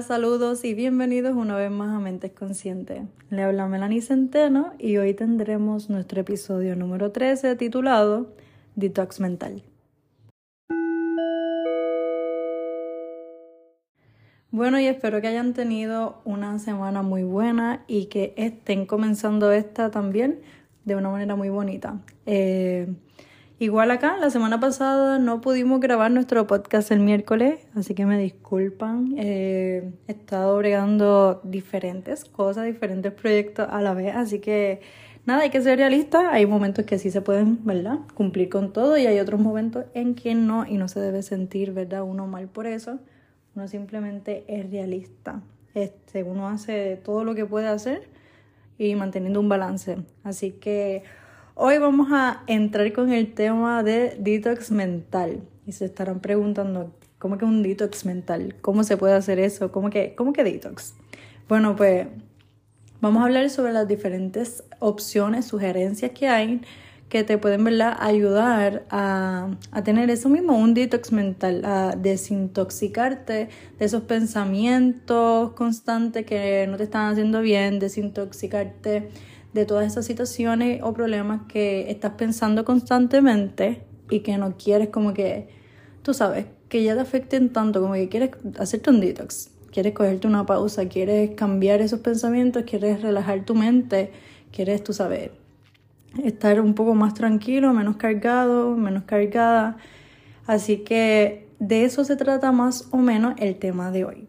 Saludos y bienvenidos una vez más a Mentes Conscientes. Le habla Melanie Centeno y hoy tendremos nuestro episodio número 13 titulado Detox Mental. Bueno, y espero que hayan tenido una semana muy buena y que estén comenzando esta también de una manera muy bonita. Eh, Igual acá, la semana pasada no pudimos grabar nuestro podcast el miércoles, así que me disculpan. Eh, he estado bregando diferentes cosas, diferentes proyectos a la vez, así que nada, hay que ser realista. Hay momentos que sí se pueden, ¿verdad? Cumplir con todo y hay otros momentos en que no y no se debe sentir, ¿verdad? Uno mal por eso. Uno simplemente es realista. Este, uno hace todo lo que puede hacer y manteniendo un balance. Así que Hoy vamos a entrar con el tema de detox mental. Y se estarán preguntando, ¿cómo que un detox mental? ¿Cómo se puede hacer eso? ¿Cómo que, cómo que detox? Bueno, pues vamos a hablar sobre las diferentes opciones, sugerencias que hay que te pueden ayudar a, a, tener eso mismo, un detox mental, a desintoxicarte de esos pensamientos constantes que no te están haciendo bien, desintoxicarte de todas esas situaciones o problemas que estás pensando constantemente y que no quieres como que, tú sabes, que ya te afecten tanto, como que quieres hacerte un detox, quieres cogerte una pausa, quieres cambiar esos pensamientos, quieres relajar tu mente, quieres, tú sabes, estar un poco más tranquilo, menos cargado, menos cargada. Así que de eso se trata más o menos el tema de hoy.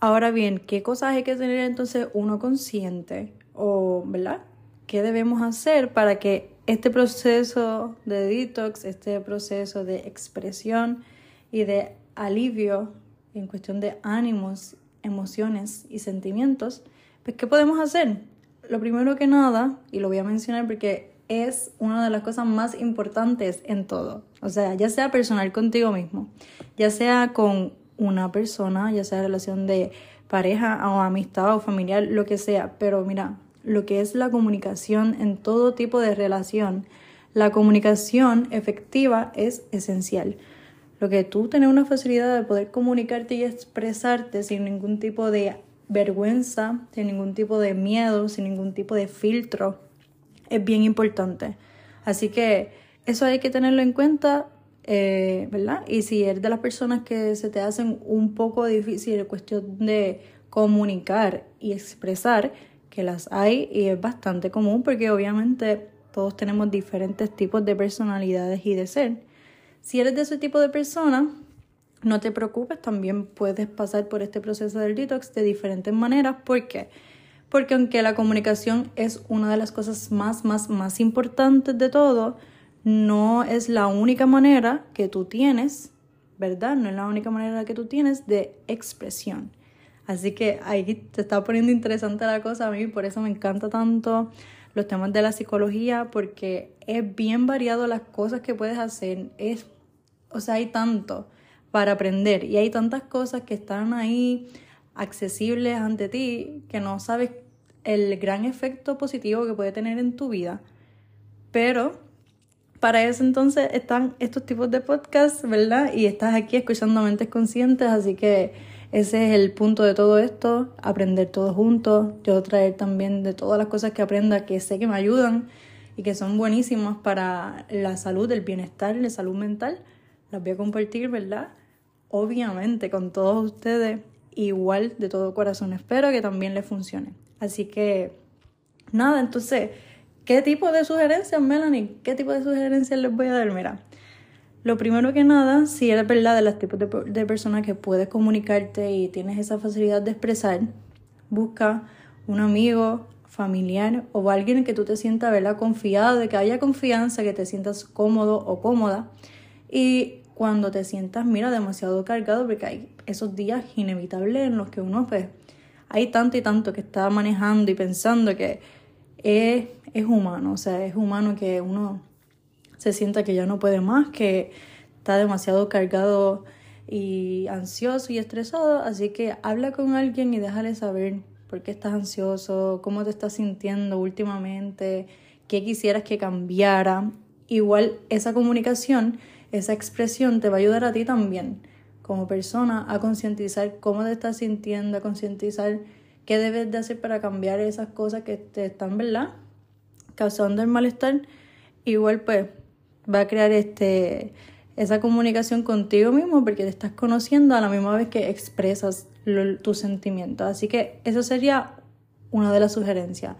Ahora bien, ¿qué cosas hay que tener entonces uno consciente o, ¿verdad? ¿Qué debemos hacer para que este proceso de detox, este proceso de expresión y de alivio en cuestión de ánimos, emociones y sentimientos, pues ¿qué podemos hacer? Lo primero que nada, y lo voy a mencionar porque es una de las cosas más importantes en todo, o sea, ya sea personal contigo mismo, ya sea con una persona, ya sea relación de pareja o amistad o familiar, lo que sea, pero mira, lo que es la comunicación en todo tipo de relación. La comunicación efectiva es esencial. Lo que tú tienes una facilidad de poder comunicarte y expresarte sin ningún tipo de vergüenza, sin ningún tipo de miedo, sin ningún tipo de filtro, es bien importante. Así que eso hay que tenerlo en cuenta, eh, ¿verdad? Y si eres de las personas que se te hacen un poco difícil la cuestión de comunicar y expresar, que las hay y es bastante común porque obviamente todos tenemos diferentes tipos de personalidades y de ser. Si eres de ese tipo de persona, no te preocupes, también puedes pasar por este proceso del detox de diferentes maneras. ¿Por qué? Porque aunque la comunicación es una de las cosas más, más, más importantes de todo, no es la única manera que tú tienes, ¿verdad? No es la única manera que tú tienes de expresión. Así que ahí se está poniendo interesante la cosa a mí, por eso me encanta tanto los temas de la psicología, porque es bien variado las cosas que puedes hacer. Es, o sea, hay tanto para aprender y hay tantas cosas que están ahí accesibles ante ti que no sabes el gran efecto positivo que puede tener en tu vida. Pero para eso entonces están estos tipos de podcasts, ¿verdad? Y estás aquí escuchando mentes conscientes, así que ese es el punto de todo esto, aprender todos juntos, yo traer también de todas las cosas que aprenda que sé que me ayudan y que son buenísimas para la salud, el bienestar, la salud mental, las voy a compartir, ¿verdad? Obviamente con todos ustedes, igual de todo corazón, espero que también les funcione. Así que, nada, entonces, ¿qué tipo de sugerencias, Melanie? ¿Qué tipo de sugerencias les voy a dar? Mira, lo primero que nada, si eres verdad de los tipos de, personas que puedes comunicarte y tienes esa facilidad de expresar, busca un amigo, familiar o alguien que tú te sientas ¿verdad? confiado, de que haya confianza, que te sientas cómodo o cómoda. Y cuando te sientas, mira, demasiado cargado, porque hay esos días inevitables en los que uno, pues, hay tanto y tanto que está manejando y pensando que es, es humano, o sea, es humano que uno se sienta que ya no puede más, que está demasiado cargado y ansioso y estresado, así que habla con alguien y déjale saber por qué estás ansioso, cómo te estás sintiendo últimamente, qué quisieras que cambiara. Igual esa comunicación, esa expresión te va a ayudar a ti también, como persona a concientizar cómo te estás sintiendo, a concientizar qué debes de hacer para cambiar esas cosas que te están, ¿verdad? Causando el malestar. Igual pues va a crear este esa comunicación contigo mismo porque te estás conociendo a la misma vez que expresas tus sentimientos. Así que eso sería una de las sugerencias.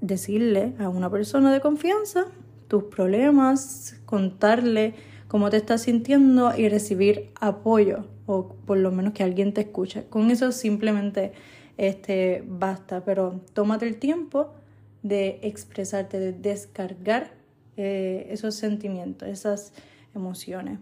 Decirle a una persona de confianza tus problemas, contarle cómo te estás sintiendo y recibir apoyo o por lo menos que alguien te escuche. Con eso simplemente este, basta, pero tómate el tiempo de expresarte, de descargar eh, esos sentimientos, esas emociones.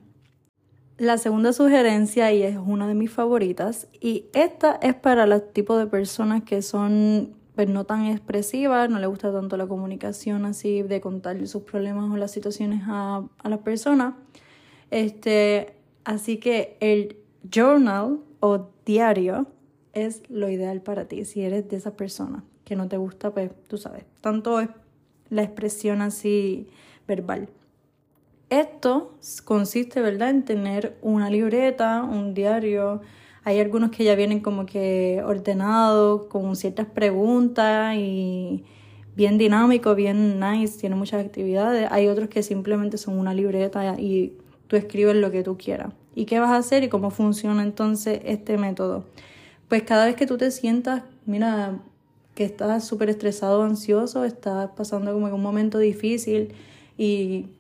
La segunda sugerencia, y es una de mis favoritas, y esta es para los tipos de personas que son pues, no tan expresivas, no les gusta tanto la comunicación así, de contarle sus problemas o las situaciones a, a las personas. Este, así que el journal o diario es lo ideal para ti, si eres de esa persona que no te gusta, pues tú sabes, tanto es la expresión así verbal. Esto consiste, ¿verdad?, en tener una libreta, un diario. Hay algunos que ya vienen como que ordenados, con ciertas preguntas y bien dinámico, bien nice, tiene muchas actividades. Hay otros que simplemente son una libreta y tú escribes lo que tú quieras. ¿Y qué vas a hacer y cómo funciona entonces este método? Pues cada vez que tú te sientas, mira, que estás súper estresado ansioso, estás pasando como un momento difícil y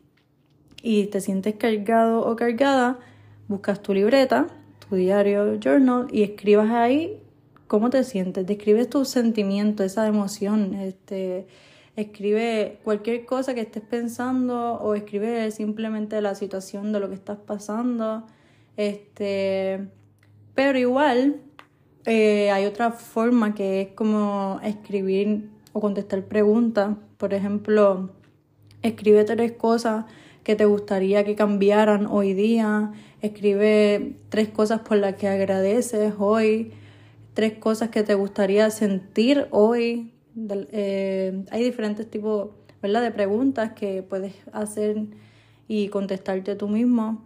y te sientes cargado o cargada, buscas tu libreta, tu diario, journal y escribas ahí cómo te sientes, describes tus sentimientos, esa emoción, este, escribe cualquier cosa que estés pensando o escribe simplemente la situación de lo que estás pasando, este, pero igual eh, hay otra forma que es como escribir o contestar preguntas, por ejemplo, escribe tres cosas que te gustaría que cambiaran hoy día. Escribe tres cosas por las que agradeces hoy, tres cosas que te gustaría sentir hoy. Eh, hay diferentes tipos ¿verdad? de preguntas que puedes hacer y contestarte tú mismo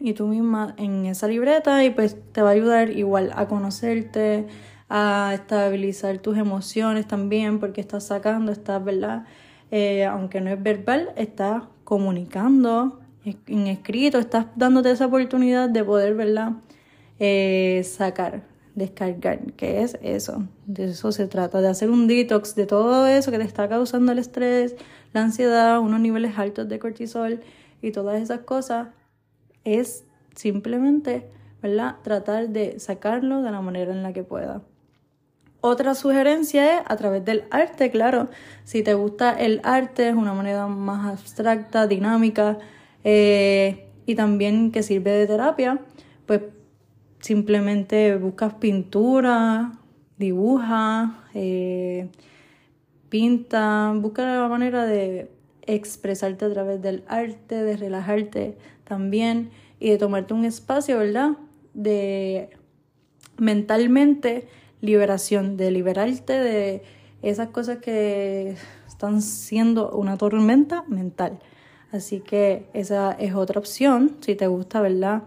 y tú misma en esa libreta y pues te va a ayudar igual a conocerte, a estabilizar tus emociones también porque estás sacando, estás, ¿verdad? Eh, aunque no es verbal, estás comunicando en escrito, estás dándote esa oportunidad de poder, ¿verdad? Eh, sacar, descargar, que es eso, de eso se trata, de hacer un detox de todo eso que te está causando el estrés, la ansiedad, unos niveles altos de cortisol y todas esas cosas, es simplemente, ¿verdad? Tratar de sacarlo de la manera en la que pueda. Otra sugerencia es a través del arte, claro. Si te gusta el arte, es una manera más abstracta, dinámica eh, y también que sirve de terapia, pues simplemente buscas pintura, dibuja, eh, pinta, busca la manera de expresarte a través del arte, de relajarte también y de tomarte un espacio, ¿verdad? De mentalmente liberación, de liberarte de esas cosas que están siendo una tormenta mental. Así que esa es otra opción, si te gusta, ¿verdad?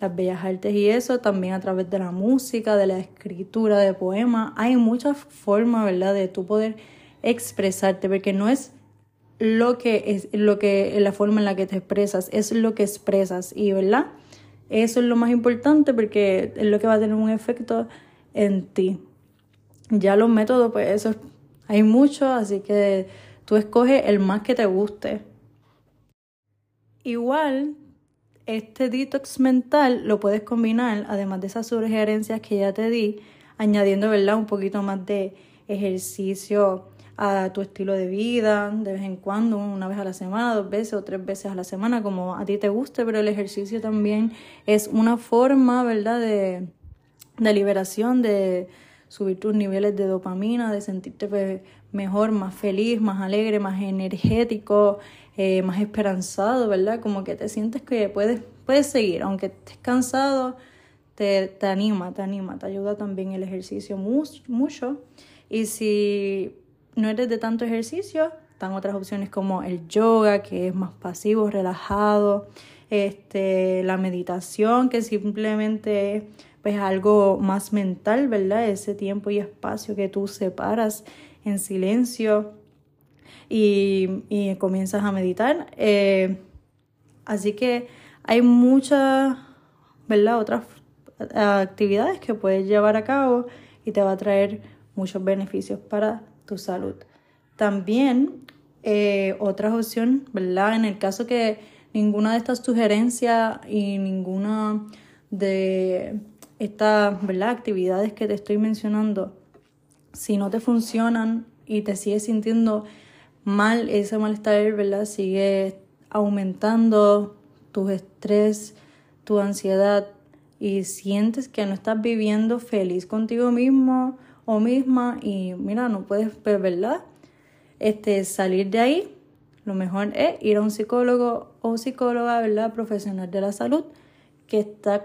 Las bellas artes y eso, también a través de la música, de la escritura, de poemas. Hay muchas formas, ¿verdad?, de tú poder expresarte, porque no es lo que es lo que la forma en la que te expresas, es lo que expresas y, ¿verdad? Eso es lo más importante porque es lo que va a tener un efecto en ti. Ya los métodos, pues eso hay muchos, así que tú escoges el más que te guste. Igual, este detox mental lo puedes combinar, además de esas sugerencias que ya te di, añadiendo, ¿verdad? Un poquito más de ejercicio a tu estilo de vida, de vez en cuando, una vez a la semana, dos veces o tres veces a la semana, como a ti te guste, pero el ejercicio también es una forma, ¿verdad?, de, de liberación, de subir tus niveles de dopamina, de sentirte pues, mejor, más feliz, más alegre, más energético, eh, más esperanzado, ¿verdad? Como que te sientes que puedes, puedes seguir, aunque estés cansado, te, te anima, te anima, te ayuda también el ejercicio mucho. Y si no eres de tanto ejercicio, están otras opciones como el yoga, que es más pasivo, relajado, este, la meditación, que simplemente es pues, algo más mental, ¿verdad? Ese tiempo y espacio que tú separas en silencio y, comienzas a meditar. Eh, así que hay muchas, ¿verdad? Otras actividades que puedes llevar a cabo y te va a traer muchos beneficios para tu salud. También eh, otra opción, ¿verdad? En el caso que ninguna de estas sugerencias y ninguna de estas actividades que te estoy mencionando, si no te funcionan y te sigues sintiendo mal, ese malestar, ¿verdad? Sigue aumentando tu estrés, tu ansiedad y sientes que no estás viviendo feliz contigo mismo o misma y mira, no puedes, pues, ¿verdad? Este, salir de ahí, lo mejor es ir a un psicólogo o psicóloga, ¿verdad? Profesional de la salud que está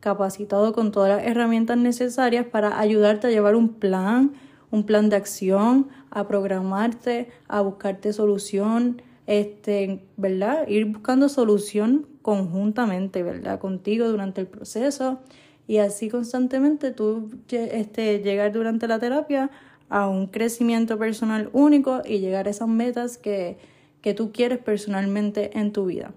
capacitado con todas las herramientas necesarias para ayudarte a llevar un plan, un plan de acción, a programarte, a buscarte solución, este, ¿verdad? Ir buscando solución conjuntamente, ¿verdad? Contigo durante el proceso y así constantemente tú este, llegar durante la terapia a un crecimiento personal único y llegar a esas metas que, que tú quieres personalmente en tu vida.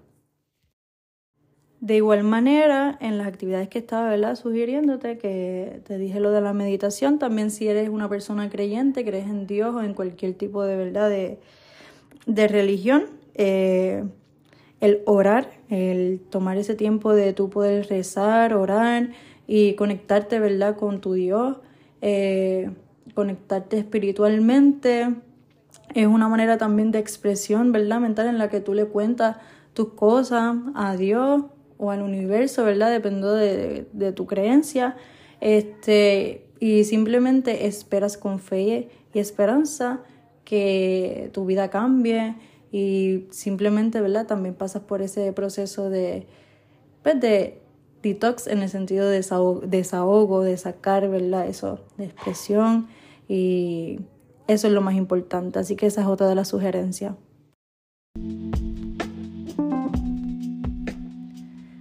De igual manera, en las actividades que estaba ¿verdad? sugiriéndote, que te dije lo de la meditación, también si eres una persona creyente, crees en Dios o en cualquier tipo de verdad de, de religión, eh, el orar, el tomar ese tiempo de tú poder rezar, orar, y conectarte, ¿verdad?, con tu Dios, eh, conectarte espiritualmente. Es una manera también de expresión, ¿verdad?, mental en la que tú le cuentas tus cosas a Dios o al universo, ¿verdad?, dependiendo de, de tu creencia. Este, y simplemente esperas con fe y esperanza que tu vida cambie y simplemente, ¿verdad? También pasas por ese proceso de, pues de detox en el sentido de desahogo, de sacar, ¿verdad? Eso, de expresión y eso es lo más importante. Así que esa es otra de las sugerencias.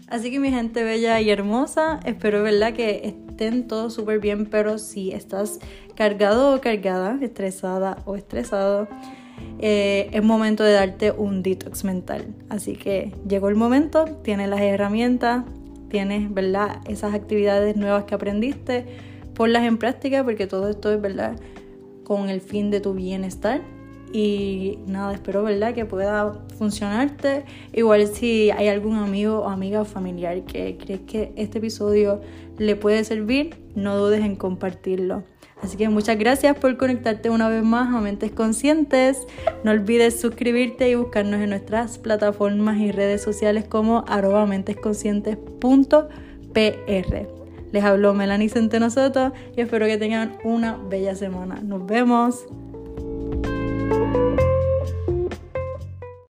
Así que mi gente bella y hermosa, espero verdad que estén todos súper bien, pero si estás cargado o cargada, estresada o estresado, eh, es momento de darte un detox mental. Así que llegó el momento, tienes las herramientas, tienes, ¿verdad? Esas actividades nuevas que aprendiste, ponlas en práctica porque todo esto es, ¿verdad? Con el fin de tu bienestar. Y nada, espero, ¿verdad? Que pueda funcionarte. Igual si hay algún amigo o amiga o familiar que crees que este episodio le puede servir, no dudes en compartirlo. Así que muchas gracias por conectarte una vez más a Mentes Conscientes. No olvides suscribirte y buscarnos en nuestras plataformas y redes sociales como arroba. Les habló Melanie Centeno Soto y espero que tengan una bella semana. Nos vemos.